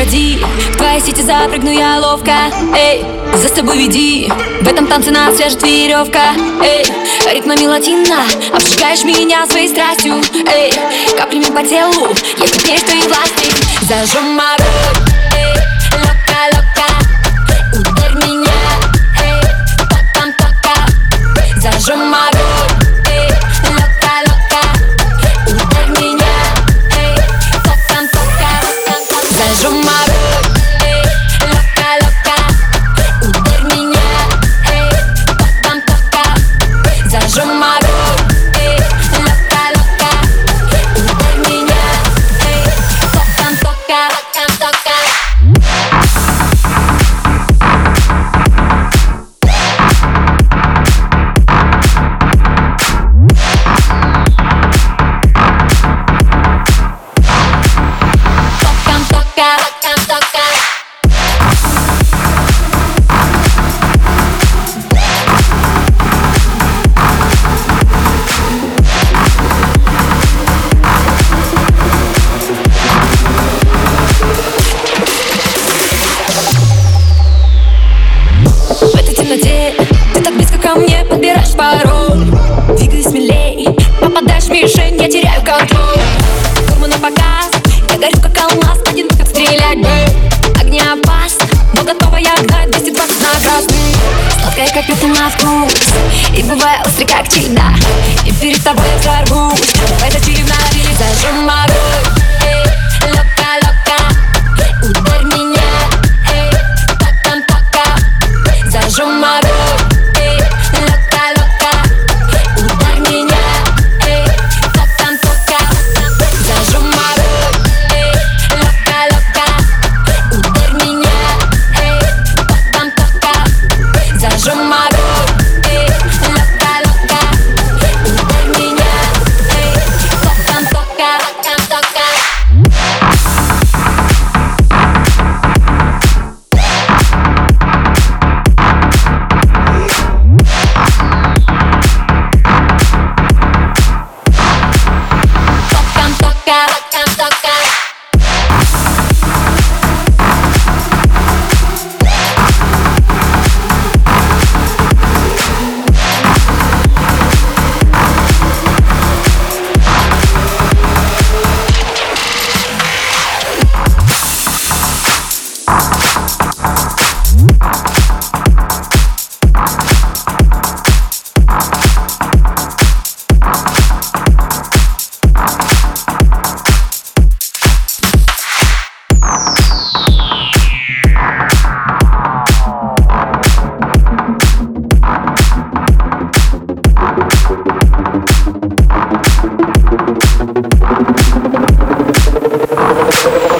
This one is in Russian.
укради В твоей сети запрыгну я ловко. Эй, за собой веди. В этом танце нас свяжет веревка. Эй, ритмами латина Обжигаешь меня своей страстью. Эй, каплями по телу. Я теперь в твоей власти. Зажжем огонь мишень, я теряю контроль. Форма на показ, я горю как алмаз, один выход стрелять бы. Огня опасно, но готова я гнать 220 на красный. Сладкая как пята на вкус, и бывает острый как чайна И перед тобой я взорвусь, это чаевна, зажжем огонь Thank you.